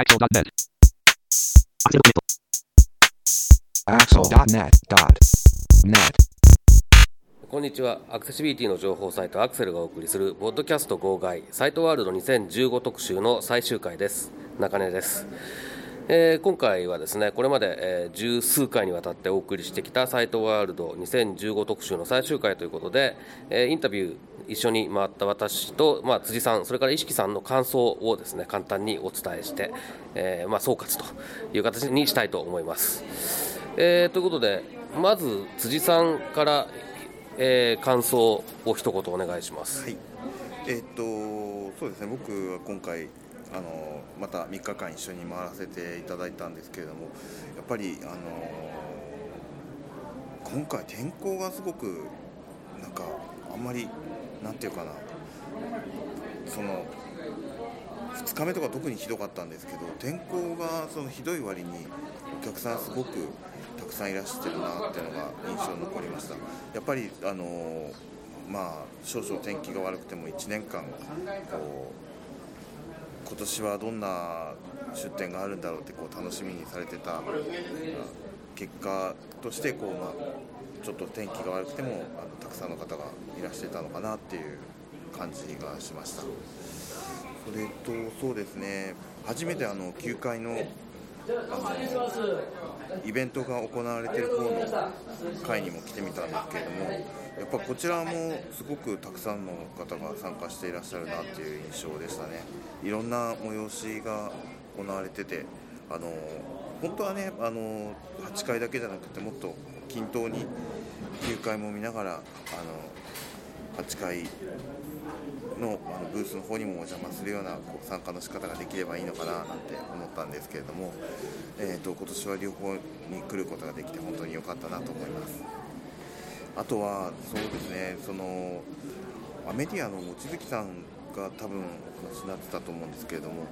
Axel.net. Axel.net.net. こんにちはアクセシビリティの情報サイトアクセルがお送りするポッドキャスト号外サイトワールド2015特集の最終回です中根です、えー今回はですねこれまで、えー十数回にわたってお送りしてきたサイトワールド2015特集の最終回ということで、えーインタビュー一緒に回った私と、まあ、辻さんそれから石木さんの感想をですね簡単にお伝えして、えーまあ、総括という形にしたいと思います、えーということでまず辻さんからえー感想を一言お願いします。はい、えっとそうですね。僕は今回あのまた3日間一緒に回らせていただいたんですけれどもやっぱりあの今回天候がすごくなんかあんまりなんていうかなその2日目とか特にひどかったんですけど天候がそのひどい割にお客さんすごくたくさんいらしてるなっていうのが印象に残りました。やっぱりあのまあ少々天気が悪くても1年間こう今年はどんな出店があるんだろうってこう楽しみにされてた結果としてこう、まあ、ちょっと天気が悪くてもあのたくさんの方がいらしてたのかなっていう感じがしました。それとそうですね初めてあの9階のイベントが行われている方の会にも来てみたんですけれどもやっぱこちらもすごくたくさんの方が参加していらっしゃるなっていう印象でしたね。いろんな催しが行われててあの本当はねあの8階だけじゃなくてもっと均等に9階も見ながらあの8階のあのブースの方にもお邪魔するようなこう参加の仕方ができればいいのかななんて思ったんですけれども、えー、と今年は両方に来ることができて本当に良かったなと思います。あとはそうですねそのアメディアの望月さんが多分お話になってたと思うんですけれども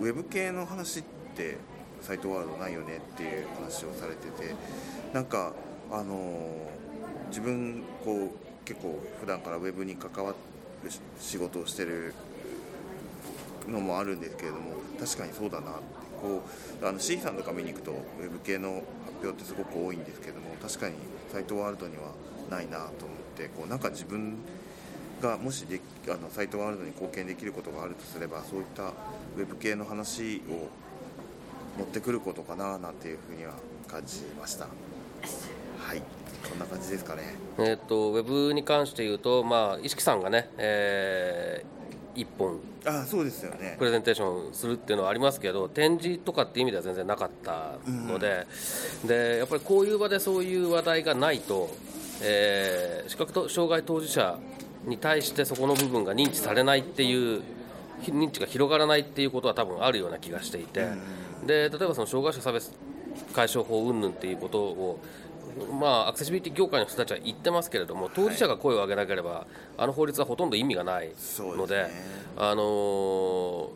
ウェブ系の話ってサイトワールドないよねっていう話をされててなんかあの自分こう結構普段からウェブに関わるし仕事をしてるのもあるんですけれども確かにそうだなってこうあの C さんとか見に行くとウェブ系の発表ってすごく多いんですけども確かにサイトワールドにはないなと思ってこうなんか自分がもしであのサイトワールドに貢献できることがあるとすればそういったウェブ系の話を持ってくることかななんていうふうには感じました。はい。こんな感じですかね。えーっとウェブに関して言うと、まあ、石木さんがね、えー、1本あそうですよね。プレゼンテーションするっていうのはありますけど展示とかっていう意味では全然なかったので,、でやっぱりこういう場でそういう話題がないと、えー視覚と障害当事者に対してそこの部分が認知されないっていうひ認知が広がらないっていうことは多分あるような気がしていて、で例えばその障害者差別解消法云々っていうことをまあ、アクセシビリティ業界の人たちは言ってますけれども当事者が声を上げなければ、あの法律はほとんど意味がないのでですね。あのー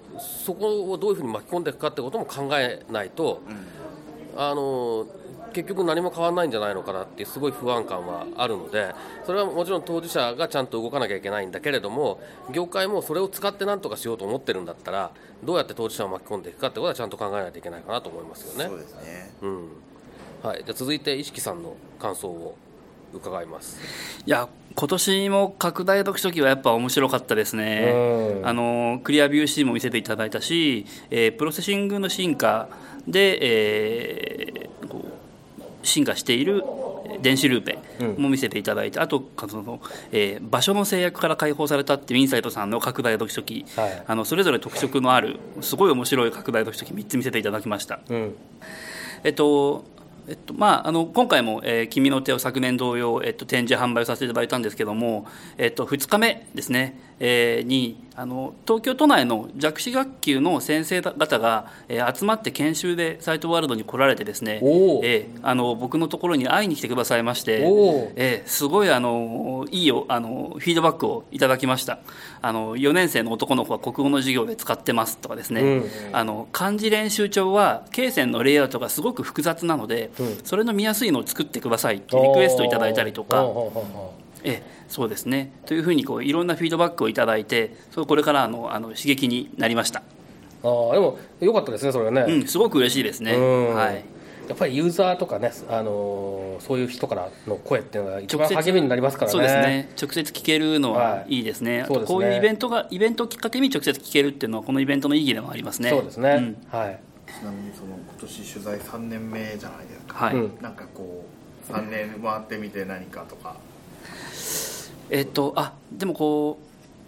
そこをどういうふうに巻き込んでいくかってことも考えないと、あのー結局何も変わらないんじゃないのかなっていうすごい不安感はあるのでそれはもちろん当事者がちゃんと動かなきゃいけないんだけれども業界もそれを使って何とかしようと思ってるんだったらどうやって当事者を巻き込んでいくかってことはちゃんと考えないといけないかなと思いますよね。そうですね。うんはい、じゃあ続いて石木さんの感想を伺います。いや今年も拡大読書機はやっぱ面白かったですね。あのクリアビュー C も見せていただいたし、えープロセッシングの進化で、えー進化している電子ルーペも見せていただいて、あとその、えー場所の制約から解放されたっていうインサイトさんの拡大読書機、はいあのそれぞれ特色のあるすごい面白い拡大読書機3つ見せていただきました。うんえっとえっとまあ、あの今回も、えー君の手を昨年同様、えっと、展示販売をさせていただいたんですけども、えっと、2日目ですね、にあの東京都内の弱視学級の先生方が、えー集まって研修でサイトワールドに来られてですね、えーあの僕のところに会いに来てくださいましてえーすごいあのいいよあのフィードバックをいただきました。あの4年生の男の子は国語の授業で使ってますとかですね、うんあの漢字練習帳は罫線のレイアウトがすごく複雑なので、それの見やすいのを作ってくださいってリクエストいただいたりとか。ええそうですね。というふうにこういろんなフィードバックをいただいてそれこれからあのあの刺激になりました。うああでも良かったですねそれはね、うん、すごく嬉しいですね、うん。はい、やっぱりユーザーとかね、あのーそういう人からの声っていうのが一番直接励みになりますからね。そうですね。直接聞けるのははい。いいですね、あそうですね。とこういうイベントがイベントをきっかけに直接聞けるっていうのはこのイベントの意義でもありますね。そうですね、ん。はい。ちなみにその今年取材3年目じゃないですか、はい、うん。なんかこう3年回ってみて何かとかえっとあでもこ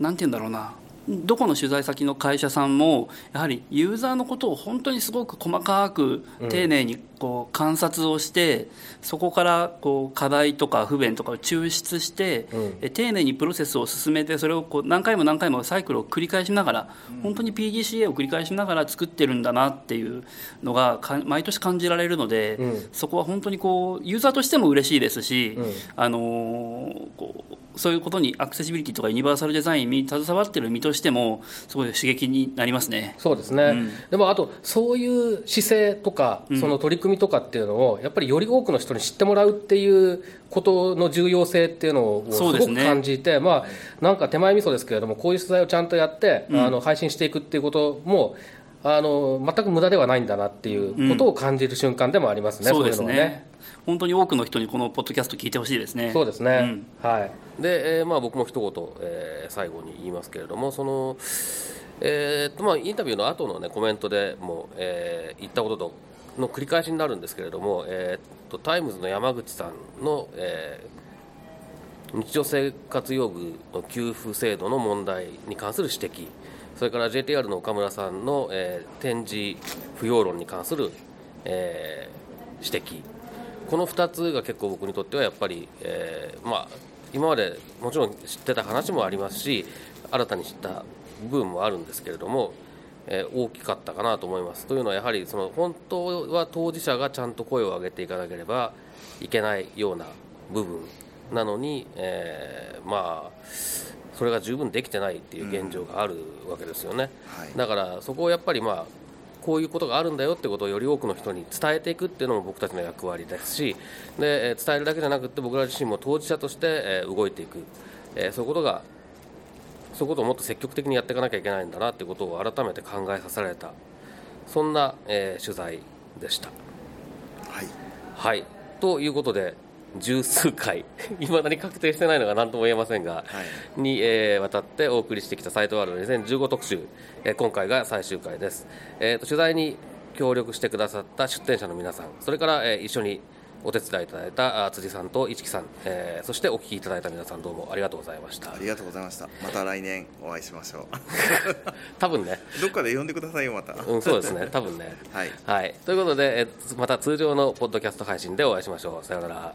うなんて言うんだろうな。どこの取材先の会社さんもやはりユーザーのことを本当にすごく細かく丁寧にこう観察をして、そこからこう課題とか不便とかを抽出して、う丁寧にプロセスを進めてそれをこう何回も何回もサイクルを繰り返しながら、本当に PDCA を繰り返しながら作ってるんだなっていうのがか毎年感じられるので、うん。そこは本当にこうユーザーとしても嬉しいですし、うん。あのーこうそういうことにアクセシビリティとかユニバーサルデザインに携わってる身としてもすごい刺激になりますね。そうですね、うん。でもあとそういう姿勢とか、うん。その取り組みとかっていうのをやっぱりより多くの人に知ってもらうっていうことの重要性っていうのをすごく感じて、まあなんか手前味噌ですけれどもこういう取材をちゃんとやって、うん。あの配信していくっていうこともあの全く無駄ではないんだなっていうことを感じる瞬間でもありますね、そうですね本当に多くの人にこのポッドキャスト聞いてほしいですね。そうですね、はい。で、で、えーまあ、僕も一言、えー最後に言いますけれどもその、えーっとまあ、インタビューの後のねコメントでも、えー言ったこととの繰り返しになるんですけれども、えーっとタイムズの山口さんの、えー日常生活用具の給付制度の問題に関する指摘それから JTR の岡村さんの、えー点字不要論に関する、えー指摘この2つが結構僕にとってはやっぱり、えーまあ、今までもちろん知ってた話もありますし新たに知った部分もあるんですけれども、えー大きかったかなと思います。というのはやはりその本当は当事者がちゃんと声を上げていかなければいけないような部分なのに、えーまあそれが十分できてないっていう現状があるわけですよね。はいだからそこをやっぱりまあこういうことがあるんだよってことをより多くの人に伝えていくっていうのも僕たちの役割ですしでえー伝えるだけじゃなくて僕ら自身も当事者としてえー動いていく、えーそういうことがそういうことをもっと積極的にやっていかなきゃいけないんだなっていうことを改めて考えさせられた。そんな、えー取材でした。はい。はい。ということで十数回。いまだに確定してないのが何とも言えませんが、はい。に、えーわたってお送りしてきたサイトワールド2015特集、えー今回が最終回です、えーと取材に協力してくださった出展者の皆さんそれから、えー一緒にお手伝いいただいたあ辻さんと市木さん、えーそしてお聞きいただいた皆さんどうもありがとうございました。ありがとうございました。また来年お会いしましょう。多分ね、どっかで呼んでくださいよまた、うん、そうですね。多分ね。はい。はい、ということで、えーまた通常のポッドキャスト配信でお会いしましょう。さようなら